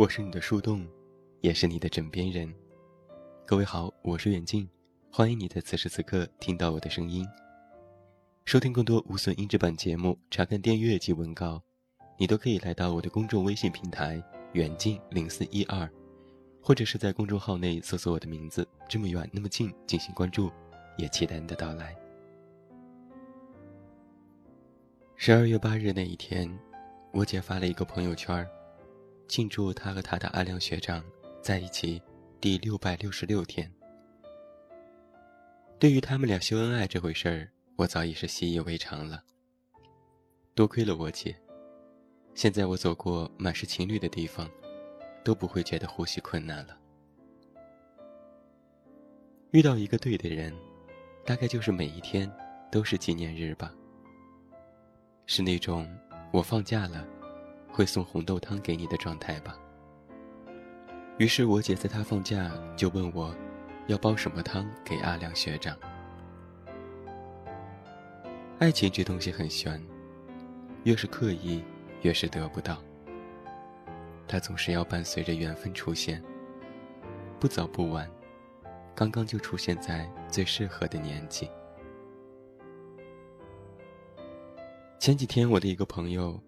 我是你的树洞，也是你的枕边人。各位好，我是远近，欢迎你在此时此刻听到我的声音。收听更多无损音质版节目，查看订阅及文稿，你都可以来到我的公众微信平台远近零四一二，或者是在公众号内搜索我的名字“这么远那么近”进行关注，也期待你的到来。十二月八日那一天，我姐发了一个朋友圈庆祝他和他的阿亮学长在一起第六百六十六天。对于他们俩秀恩爱这回事儿，我早已是习以为常了。多亏了我姐，现在我走过满是情侣的地方，都不会觉得呼吸困难了。遇到一个对的人，大概就是每一天都是纪念日吧。是那种我放假了。会送红豆汤给你的状态吧。于是我姐在她放假就问我，要煲什么汤给阿亮学长。爱情这东西很玄，越是刻意，越是得不到。它总是要伴随着缘分出现，不早不晚，刚刚就出现在最适合的年纪。前几天我的一个朋友。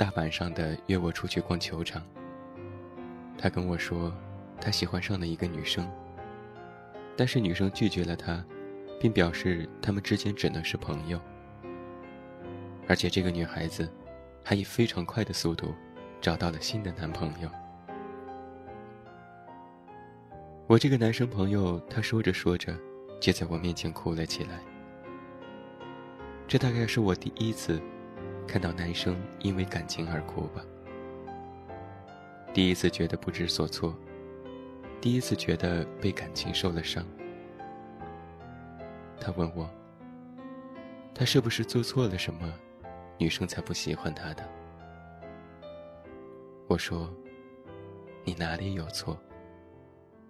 大晚上的约我出去逛球场。他跟我说，他喜欢上了一个女生，但是女生拒绝了他，并表示他们之间只能是朋友。而且这个女孩子，还以非常快的速度找到了新的男朋友。我这个男生朋友，他说着说着，就在我面前哭了起来。这大概是我第一次。看到男生因为感情而哭吧，第一次觉得不知所措，第一次觉得被感情受了伤。他问我，他是不是做错了什么，女生才不喜欢他的？我说，你哪里有错？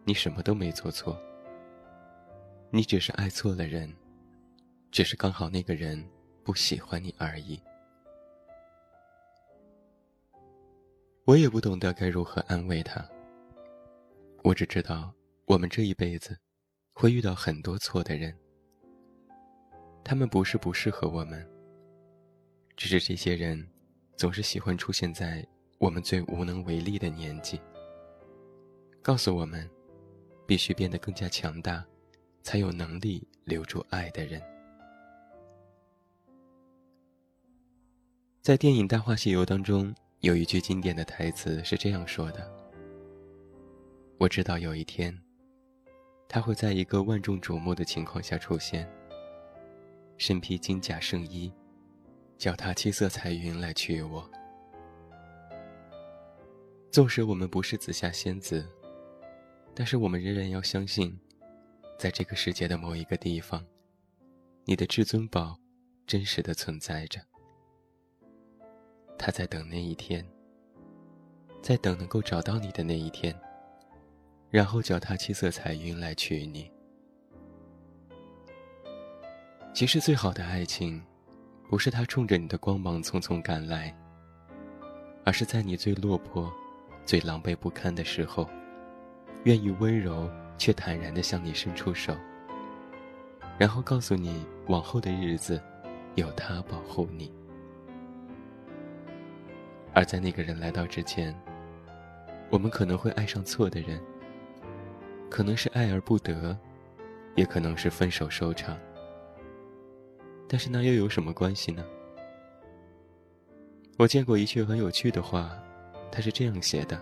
你什么都没做错，你只是爱错了人，只是刚好那个人不喜欢你而已。我也不懂得该如何安慰他。我只知道，我们这一辈子会遇到很多错的人。他们不是不适合我们，只是这些人总是喜欢出现在我们最无能为力的年纪，告诉我们必须变得更加强大，才有能力留住爱的人。在电影《大话西游》当中。有一句经典的台词是这样说的：“我知道有一天，他会在一个万众瞩目的情况下出现，身披金甲圣衣，脚踏七色彩云来娶我。纵使我们不是紫霞仙子，但是我们仍然要相信，在这个世界的某一个地方，你的至尊宝真实的存在着。”他在等那一天，在等能够找到你的那一天，然后脚踏七色彩云来娶你。其实最好的爱情，不是他冲着你的光芒匆匆赶来，而是在你最落魄、最狼狈不堪的时候，愿意温柔却坦然地向你伸出手，然后告诉你往后的日子，有他保护你。而在那个人来到之前，我们可能会爱上错的人，可能是爱而不得，也可能是分手收场。但是那又有什么关系呢？我见过一句很有趣的话，他是这样写的：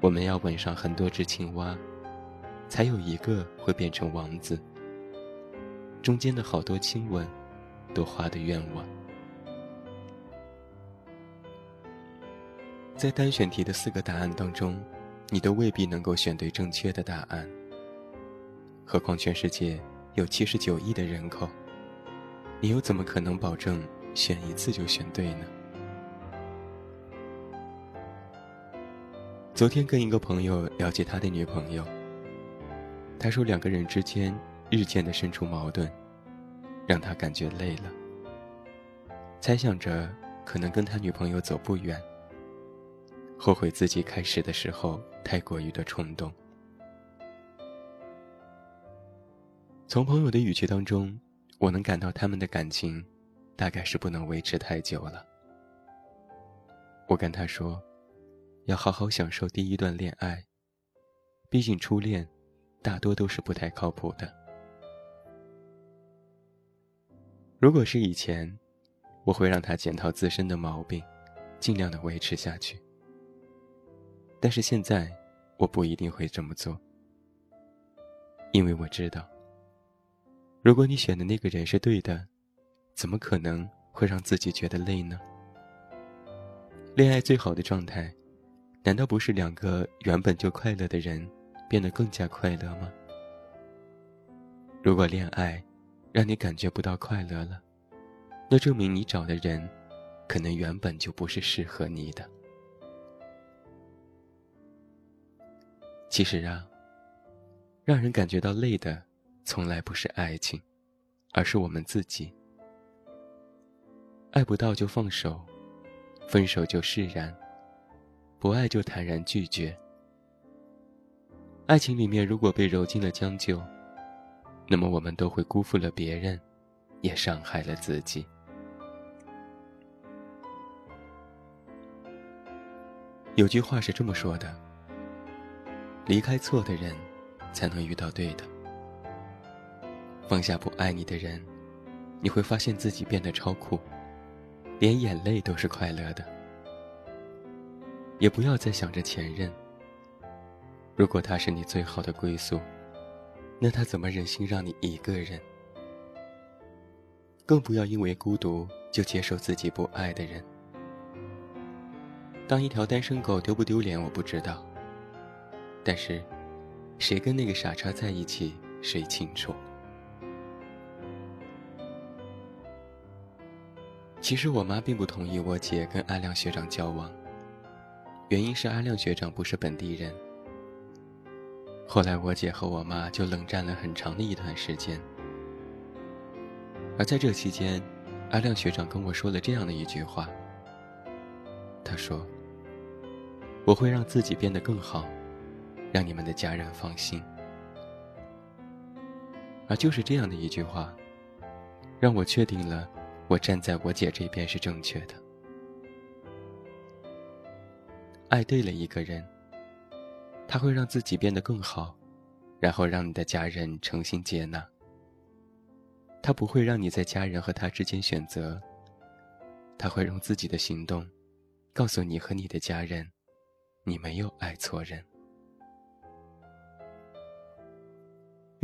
我们要吻上很多只青蛙，才有一个会变成王子。中间的好多亲吻，都花的愿望。在单选题的四个答案当中，你都未必能够选对正确的答案。何况全世界有七十九亿的人口，你又怎么可能保证选一次就选对呢？昨天跟一个朋友了解他的女朋友，他说两个人之间日渐的生出矛盾，让他感觉累了。猜想着可能跟他女朋友走不远。后悔自己开始的时候太过于的冲动。从朋友的语气当中，我能感到他们的感情，大概是不能维持太久了。我跟他说，要好好享受第一段恋爱。毕竟初恋，大多都是不太靠谱的。如果是以前，我会让他检讨自身的毛病，尽量的维持下去。但是现在，我不一定会这么做，因为我知道。如果你选的那个人是对的，怎么可能会让自己觉得累呢？恋爱最好的状态，难道不是两个原本就快乐的人变得更加快乐吗？如果恋爱让你感觉不到快乐了，那证明你找的人，可能原本就不是适合你的。其实啊，让人感觉到累的。从来不是爱情，而是我们自己。爱不到就放手，分手就释然，不爱就坦然拒绝。爱情里面如果被揉进了将就，那么我们都会辜负了别人，也伤害了自己。有句话是这么说的：离开错的人，才能遇到对的。放下不爱你的人，你会发现自己变得超酷，连眼泪都是快乐的。也不要再想着前任。如果他是你最好的归宿，那他怎么忍心让你一个人？更不要因为孤独就接受自己不爱的人。当一条单身狗丢不丢脸我不知道，但是，谁跟那个傻叉在一起，谁清楚。其实我妈并不同意我姐跟阿亮学长交往，原因是阿亮学长不是本地人。后来我姐和我妈就冷战了很长的一段时间，而在这期间，阿亮学长跟我说了这样的一句话。他说：“我会让自己变得更好，让你们的家人放心。”而就是这样的一句话，让我确定了。我站在我姐这边是正确的。爱对了一个人，他会让自己变得更好，然后让你的家人诚心接纳。他不会让你在家人和他之间选择，他会用自己的行动，告诉你和你的家人，你没有爱错人。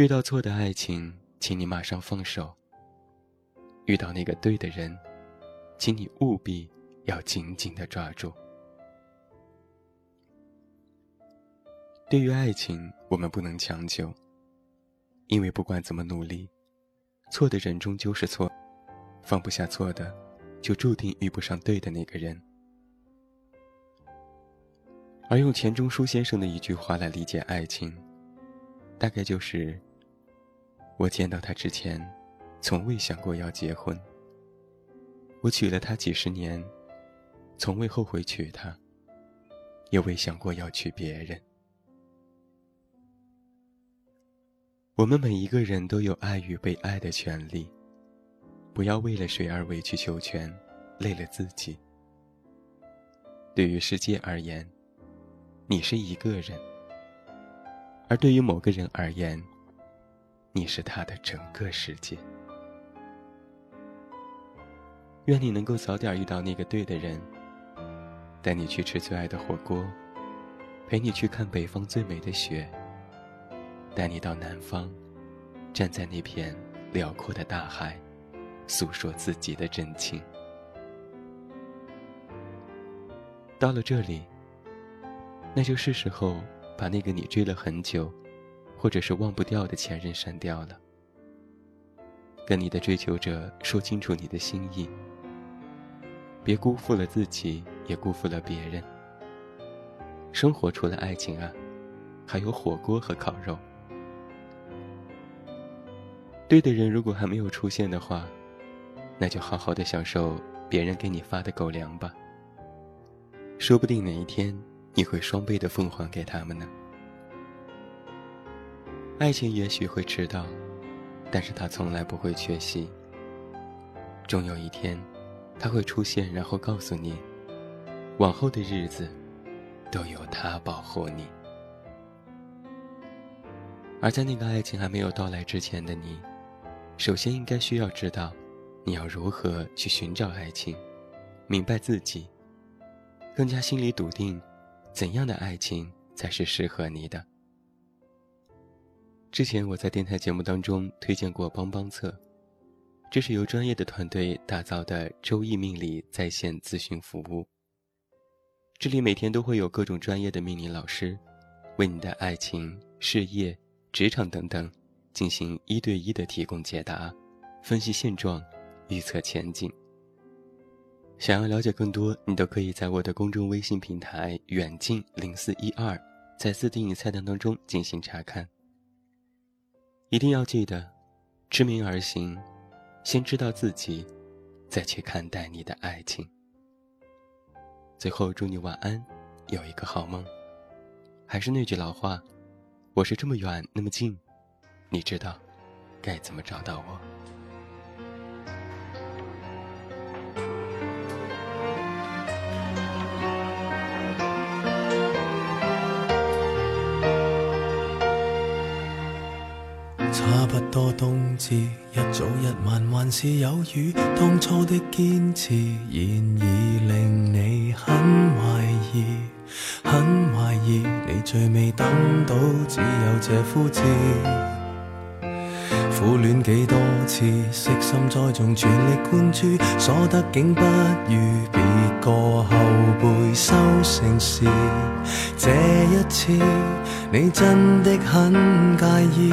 遇到错的爱情，请你马上放手。遇到那个对的人，请你务必要紧紧的抓住。对于爱情，我们不能强求，因为不管怎么努力，错的人终究是错，放不下错的，就注定遇不上对的那个人。而用钱钟书先生的一句话来理解爱情，大概就是：我见到他之前。从未想过要结婚。我娶了她几十年，从未后悔娶她，也未想过要娶别人。我们每一个人都有爱与被爱的权利，不要为了谁而委曲求全，累了自己。对于世界而言，你是一个人；而对于某个人而言，你是他的整个世界。愿你能够早点遇到那个对的人，带你去吃最爱的火锅，陪你去看北方最美的雪，带你到南方，站在那片辽阔的大海，诉说自己的真情。到了这里，那就是时候把那个你追了很久，或者是忘不掉的前任删掉了，跟你的追求者说清楚你的心意。别辜负了自己，也辜负了别人。生活除了爱情啊，还有火锅和烤肉。对的人如果还没有出现的话，那就好好的享受别人给你发的狗粮吧。说不定哪一天你会双倍的奉还给他们呢。爱情也许会迟到，但是它从来不会缺席。终有一天，他会出现，然后告诉你，往后的日子，都有他保护你。而在那个爱情还没有到来之前的你，首先应该需要知道，你要如何去寻找爱情，明白自己，更加心里笃定，怎样的爱情才是适合你的。之前我在电台节目当中推荐过帮帮测。这是由专业的团队打造的周易命理在线咨询服务。这里每天都会有各种专业的命理老师，为你的爱情、事业、职场等等进行一对一的提供解答，分析现状，预测前景。想要了解更多，你都可以在我的公众微信平台“远近零四一二”在自定义菜单当中进行查看。一定要记得，知名而行。先知道自己，再去看待你的爱情。最后，祝你晚安，有一个好梦。还是那句老话，我是这么远那么近，你知道该怎么找到我。一早一晚还是有雨。当初的坚持，现已令你很怀疑，很怀疑。你最未等到，只有这枯枝。苦恋几多次，悉心栽种，全力灌注，所得竟不如别个后辈收成时。这一次，你真的很介意。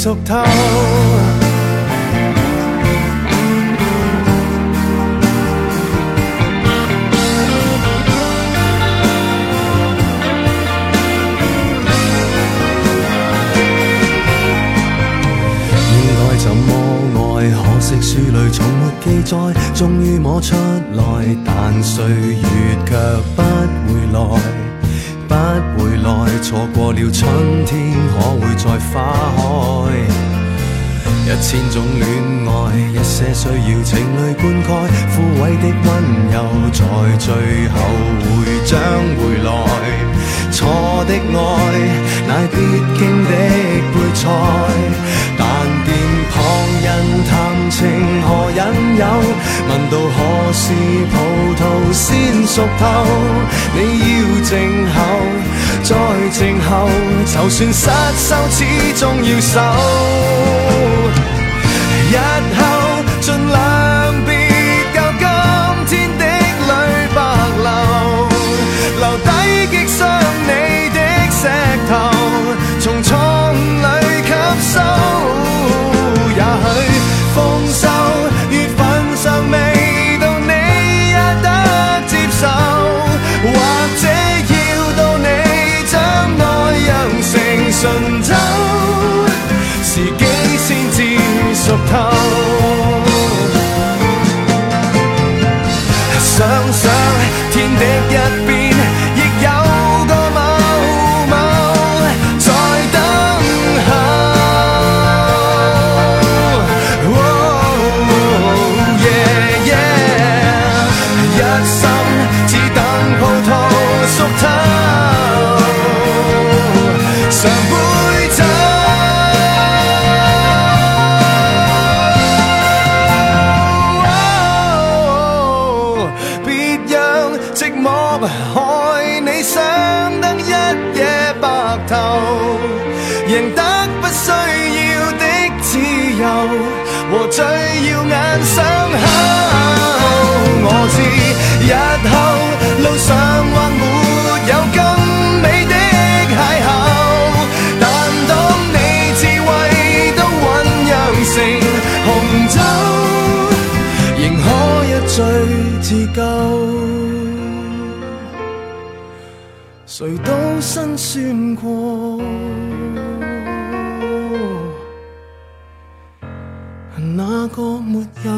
至熟透。书千种恋爱，一些需要情泪灌溉，枯萎的温柔，在最后会将回来。错的爱，乃必经的配菜，但见旁人谈情何引诱？问到何时葡萄先熟透？你要静候，再静候，就算失手，始终要守。日后尽自救。谁都辛酸过，那个没有。